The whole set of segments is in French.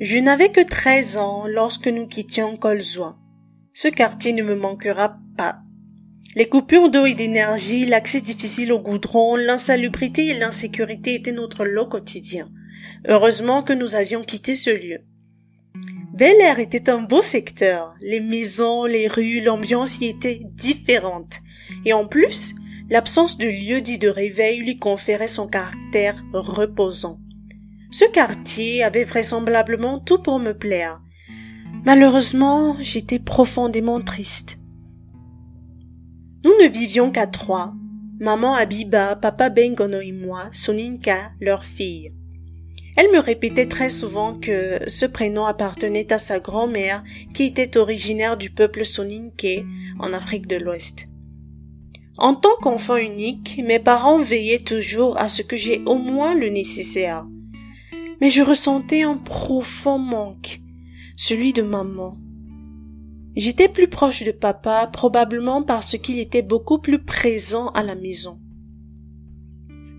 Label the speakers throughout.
Speaker 1: Je n'avais que treize ans lorsque nous quittions Colzois. Ce quartier ne me manquera pas. Les coupures d'eau et d'énergie, l'accès difficile au goudron, l'insalubrité et l'insécurité étaient notre lot quotidien. Heureusement que nous avions quitté ce lieu. Bel Air était un beau secteur. Les maisons, les rues, l'ambiance y était différente. Et en plus, l'absence de lieu dit de réveil lui conférait son caractère reposant. Ce quartier avait vraisemblablement tout pour me plaire. Malheureusement, j'étais profondément triste. Nous ne vivions qu'à trois. Maman Abiba, papa Bengono et moi, Soninka, leur fille. Elle me répétait très souvent que ce prénom appartenait à sa grand-mère qui était originaire du peuple Soninké en Afrique de l'Ouest. En tant qu'enfant unique, mes parents veillaient toujours à ce que j'ai au moins le nécessaire mais je ressentais un profond manque, celui de maman. J'étais plus proche de papa, probablement parce qu'il était beaucoup plus présent à la maison.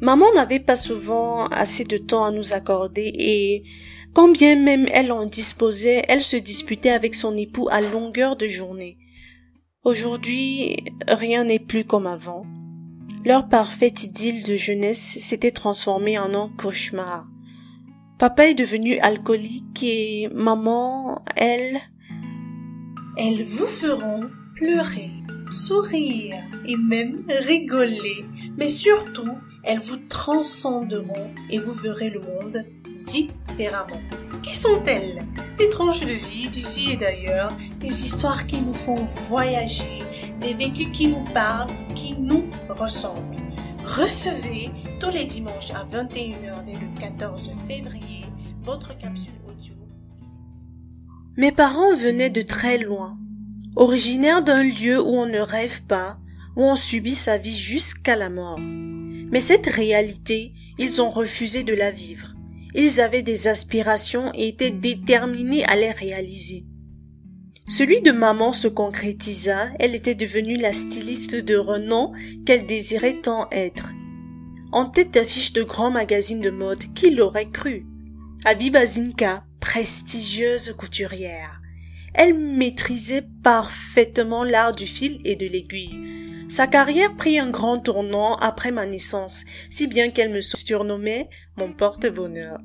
Speaker 1: Maman n'avait pas souvent assez de temps à nous accorder et, quand bien même elle en disposait, elle se disputait avec son époux à longueur de journée. Aujourd'hui, rien n'est plus comme avant. Leur parfaite idylle de jeunesse s'était transformée en un cauchemar. Papa est devenu alcoolique et maman, elle, elles vous feront pleurer, sourire et même rigoler. Mais surtout, elles vous transcenderont et vous verrez le monde différemment. Qui sont-elles? Des tranches de vie d'ici et d'ailleurs, des histoires qui nous font voyager, des vécus qui nous parlent, qui nous ressemblent. Recevez tous les dimanches à 21h dès le 14 février votre capsule audio. Mes parents venaient de très loin, originaires d'un lieu où on ne rêve pas, où on subit sa vie jusqu'à la mort. Mais cette réalité, ils ont refusé de la vivre. Ils avaient des aspirations et étaient déterminés à les réaliser. Celui de maman se concrétisa, elle était devenue la styliste de renom qu'elle désirait tant être. En tête d'affiche de grands magazines de mode, qui l'aurait cru Abiba Zinka, prestigieuse couturière. Elle maîtrisait parfaitement l'art du fil et de l'aiguille. Sa carrière prit un grand tournant après ma naissance, si bien qu'elle me surnommait mon porte-bonheur.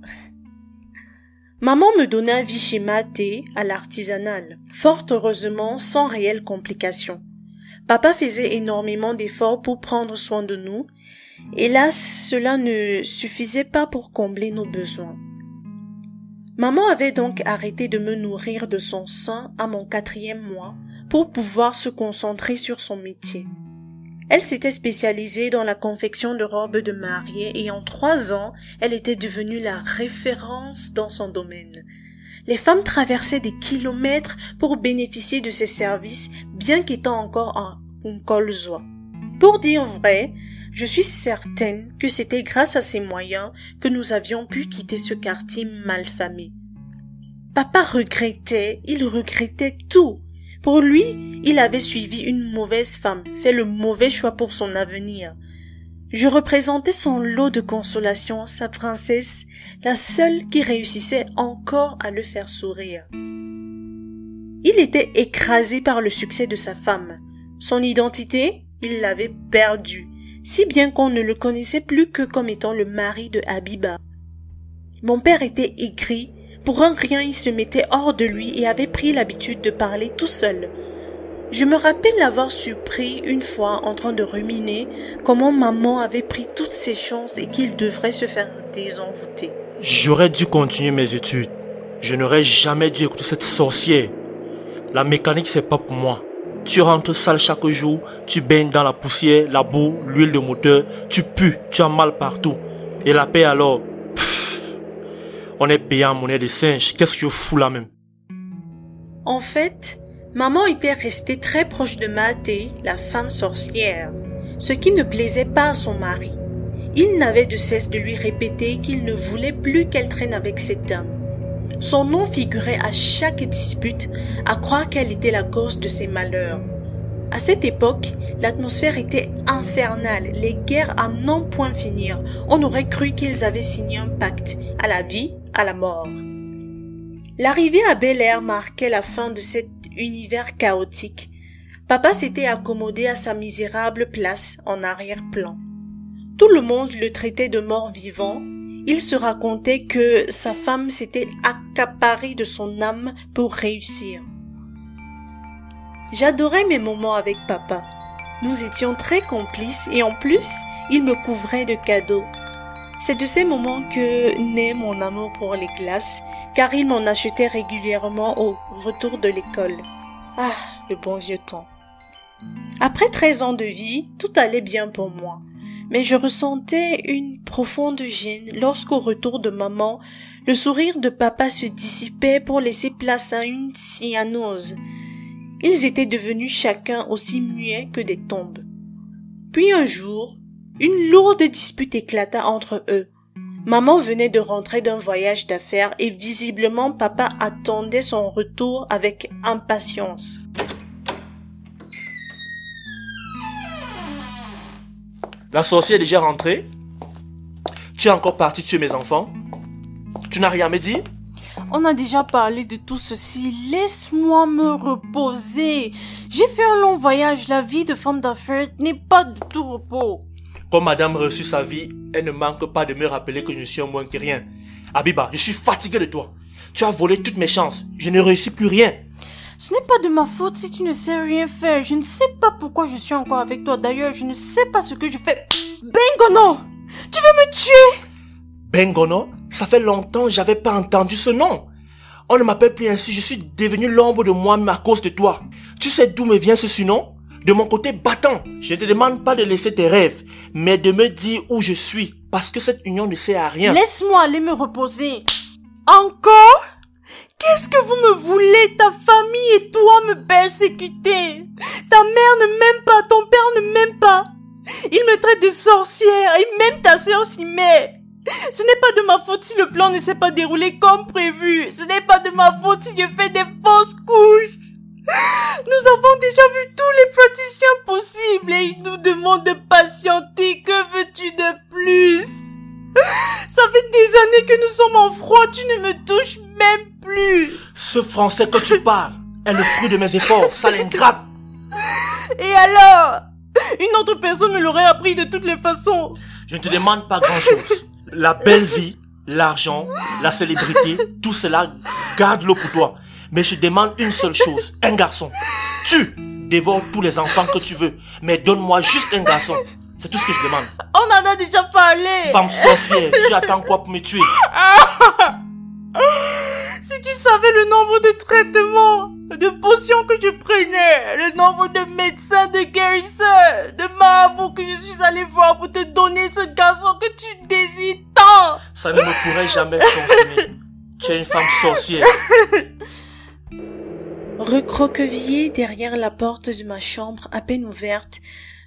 Speaker 1: Maman me donna vie chez Maté à l'artisanal, fort heureusement sans réelles complications. Papa faisait énormément d'efforts pour prendre soin de nous. Hélas, cela ne suffisait pas pour combler nos besoins. Maman avait donc arrêté de me nourrir de son sein à mon quatrième mois pour pouvoir se concentrer sur son métier. Elle s'était spécialisée dans la confection de robes de mariée et en trois ans, elle était devenue la référence dans son domaine. Les femmes traversaient des kilomètres pour bénéficier de ses services, bien qu'étant encore en colzois. Pour dire vrai, je suis certaine que c'était grâce à ces moyens que nous avions pu quitter ce quartier malfamé. Papa regrettait, il regrettait tout. Pour lui, il avait suivi une mauvaise femme, fait le mauvais choix pour son avenir. Je représentais son lot de consolation, sa princesse, la seule qui réussissait encore à le faire sourire. Il était écrasé par le succès de sa femme. Son identité, il l'avait perdue, si bien qu'on ne le connaissait plus que comme étant le mari de Habiba. Mon père était aigri pour un rien, il se mettait hors de lui et avait pris l'habitude de parler tout seul. Je me rappelle l'avoir surpris une fois en train de ruminer comment maman avait pris toutes ses chances et qu'il devrait se faire désenvoûter.
Speaker 2: J'aurais dû continuer mes études. Je n'aurais jamais dû écouter cette sorcière. La mécanique, c'est pas pour moi. Tu rentres sale chaque jour, tu baignes dans la poussière, la boue, l'huile de moteur, tu pues, tu as mal partout. Et la paix alors, on est payé en monnaie de singe. Qu'est-ce que je fous là même?
Speaker 1: En fait, maman était restée très proche de Maté, la femme sorcière, ce qui ne plaisait pas à son mari. Il n'avait de cesse de lui répéter qu'il ne voulait plus qu'elle traîne avec cet homme. Son nom figurait à chaque dispute, à croire qu'elle était la cause de ses malheurs. À cette époque, l'atmosphère était infernale, les guerres à non point finir. On aurait cru qu'ils avaient signé un pacte, à la vie, à la mort. L'arrivée à Bel Air marquait la fin de cet univers chaotique. Papa s'était accommodé à sa misérable place en arrière-plan. Tout le monde le traitait de mort vivant. Il se racontait que sa femme s'était accaparée de son âme pour réussir. J'adorais mes moments avec papa. Nous étions très complices et en plus, il me couvrait de cadeaux. C'est de ces moments que naît mon amour pour les glaces, car il m'en achetait régulièrement au retour de l'école. Ah, le bon vieux temps. Après treize ans de vie, tout allait bien pour moi. Mais je ressentais une profonde gêne lorsqu'au retour de maman, le sourire de papa se dissipait pour laisser place à une cyanose. Ils étaient devenus chacun aussi muets que des tombes. Puis un jour, une lourde dispute éclata entre eux. Maman venait de rentrer d'un voyage d'affaires et visiblement papa attendait son retour avec impatience.
Speaker 2: La sorcière est déjà rentrée Tu es encore parti tuer mes enfants Tu n'as rien à me dire
Speaker 3: on a déjà parlé de tout ceci. Laisse-moi me reposer. J'ai fait un long voyage. La vie de femme d'affaires n'est pas de tout repos.
Speaker 2: Comme madame reçut sa vie, elle ne manque pas de me rappeler que je suis un moins que rien. Abiba, je suis fatigué de toi. Tu as volé toutes mes chances. Je ne réussis plus rien.
Speaker 3: Ce n'est pas de ma faute si tu ne sais rien faire. Je ne sais pas pourquoi je suis encore avec toi. D'ailleurs, je ne sais pas ce que je fais. Bengono Tu veux me tuer?
Speaker 2: Bengono Ça fait longtemps que j'avais pas entendu ce nom. On ne m'appelle plus ainsi. Je suis devenu l'ombre de moi-même à cause de toi. Tu sais d'où me vient ce surnom? De mon côté battant. Je ne te demande pas de laisser tes rêves, mais de me dire où je suis. Parce que cette union ne sert à rien.
Speaker 3: Laisse-moi aller me reposer. Encore? Qu'est-ce que vous me voulez? Ta famille et toi me persécuter. Ta mère ne m'aime pas, ton père ne m'aime pas. Il me traite de sorcière et même ta sœur s'y met. Ce n'est pas de ma faute si le plan ne s'est pas déroulé comme prévu. Ce n'est pas de ma faute si je fais des fausses couches. Nous avons déjà vu tous les praticiens possibles et ils nous demandent de patienter.
Speaker 2: Français que tu parles est le fruit de mes efforts, sale ingrate.
Speaker 3: Et alors? Une autre personne me l'aurait appris de toutes les façons.
Speaker 2: Je ne te demande pas grand-chose. La belle vie, l'argent, la célébrité, tout cela, garde-le pour toi. Mais je demande une seule chose, un garçon. Tu dévores tous les enfants que tu veux, mais donne-moi juste un garçon. C'est tout ce que je demande.
Speaker 3: On en a déjà parlé.
Speaker 2: Femme sorcière, tu attends quoi pour me tuer?
Speaker 3: le nombre de traitements, de potions que je prenais, le nombre de médecins, de guérisseurs, de marabouts que je suis allé voir pour te donner ce garçon que tu désires tant.
Speaker 2: Ça ne me pourrait jamais fonctionner. Tu es une femme sorcière.
Speaker 1: Recroquevillé derrière la porte de ma chambre à peine ouverte,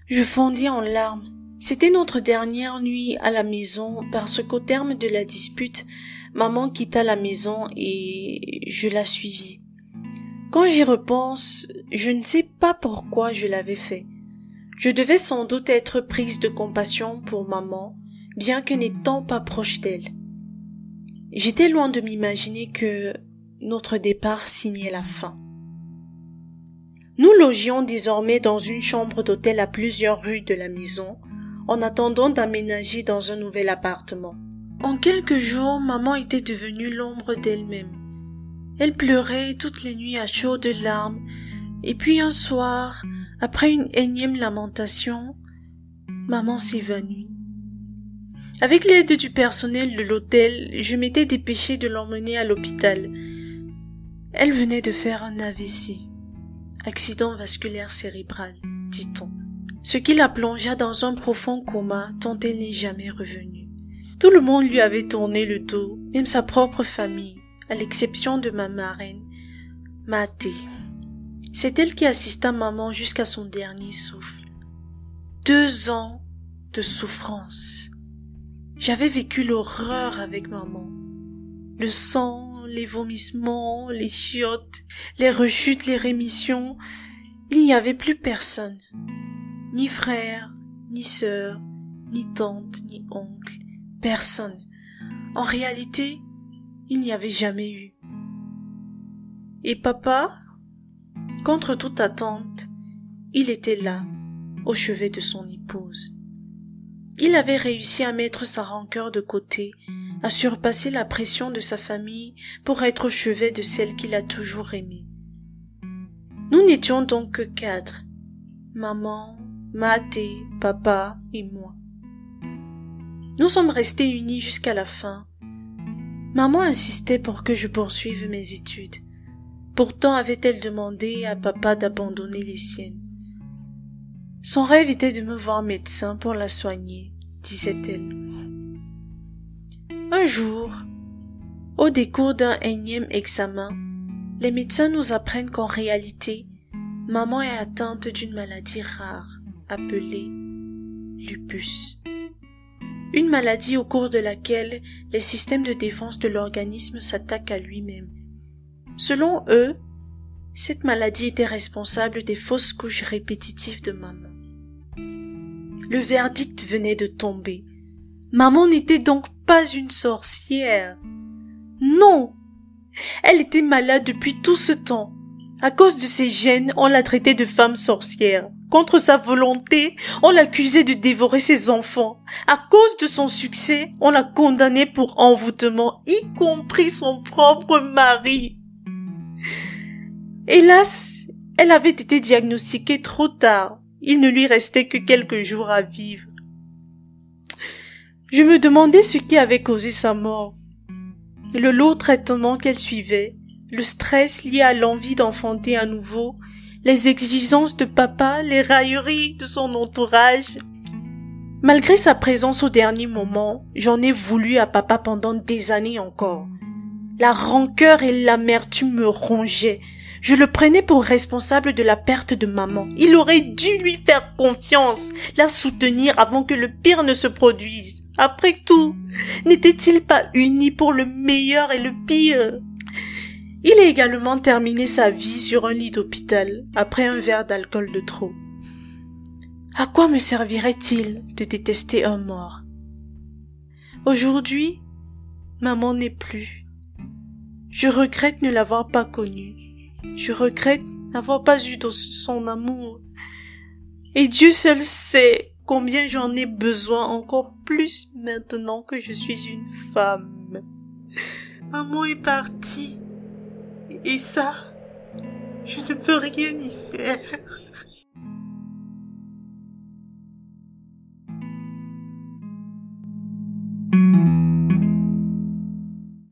Speaker 1: je fondis en larmes. C'était notre dernière nuit à la maison parce qu'au terme de la dispute, maman quitta la maison et je la suivis. Quand j'y repense, je ne sais pas pourquoi je l'avais fait. Je devais sans doute être prise de compassion pour maman, bien que n'étant pas proche d'elle. J'étais loin de m'imaginer que notre départ signait la fin. Nous logions désormais dans une chambre d'hôtel à plusieurs rues de la maison, en attendant d'aménager dans un nouvel appartement. En quelques jours, maman était devenue l'ombre d'elle-même. Elle pleurait toutes les nuits à chaudes larmes, et puis un soir, après une énième lamentation, maman s'évanouit. Avec l'aide du personnel de l'hôtel, je m'étais dépêchée de l'emmener à l'hôpital. Elle venait de faire un AVC, accident vasculaire cérébral, dit-on, ce qui la plongea dans un profond coma dont elle n'est jamais revenue. Tout le monde lui avait tourné le dos, même sa propre famille, à l'exception de ma marraine, Mathé. C'est elle qui assista maman jusqu'à son dernier souffle. Deux ans de souffrance. J'avais vécu l'horreur avec maman. Le sang, les vomissements, les chiottes, les rechutes, les rémissions. Il n'y avait plus personne. Ni frère, ni sœur, ni tante, ni oncle personne. En réalité, il n'y avait jamais eu. Et papa Contre toute attente, il était là, au chevet de son épouse. Il avait réussi à mettre sa rancœur de côté, à surpasser la pression de sa famille pour être au chevet de celle qu'il a toujours aimée. Nous n'étions donc que quatre. Maman, Maté, papa et moi. Nous sommes restés unis jusqu'à la fin. Maman insistait pour que je poursuive mes études. Pourtant avait-elle demandé à papa d'abandonner les siennes. Son rêve était de me voir médecin pour la soigner, disait-elle. Un jour, au décours d'un énième examen, les médecins nous apprennent qu'en réalité, maman est atteinte d'une maladie rare appelée lupus. Une maladie au cours de laquelle les systèmes de défense de l'organisme s'attaquent à lui-même. Selon eux, cette maladie était responsable des fausses couches répétitives de maman. Le verdict venait de tomber. Maman n'était donc pas une sorcière. Non. Elle était malade depuis tout ce temps. À cause de ses gènes, on l'a traitée de femme sorcière. Contre sa volonté, on l'accusait de dévorer ses enfants. À cause de son succès, on l'a condamnée pour envoûtement, y compris son propre mari. Hélas, elle avait été diagnostiquée trop tard. Il ne lui restait que quelques jours à vivre. Je me demandais ce qui avait causé sa mort. Le lourd traitement qu'elle suivait, le stress lié à l'envie d'enfanter à nouveau, les exigences de papa, les railleries de son entourage. Malgré sa présence au dernier moment, j'en ai voulu à papa pendant des années encore. La rancœur et l'amertume me rongeaient. Je le prenais pour responsable de la perte de maman. Il aurait dû lui faire confiance, la soutenir avant que le pire ne se produise. Après tout, n'était-il pas uni pour le meilleur et le pire? Il a également terminé sa vie sur un lit d'hôpital après un verre d'alcool de trop. À quoi me servirait-il de détester un mort? Aujourd'hui, maman n'est plus. Je regrette ne l'avoir pas connue. Je regrette n'avoir pas eu son amour. Et Dieu seul sait combien j'en ai besoin encore plus maintenant que je suis une femme. Maman est partie. Et ça, je ne peux rien y faire.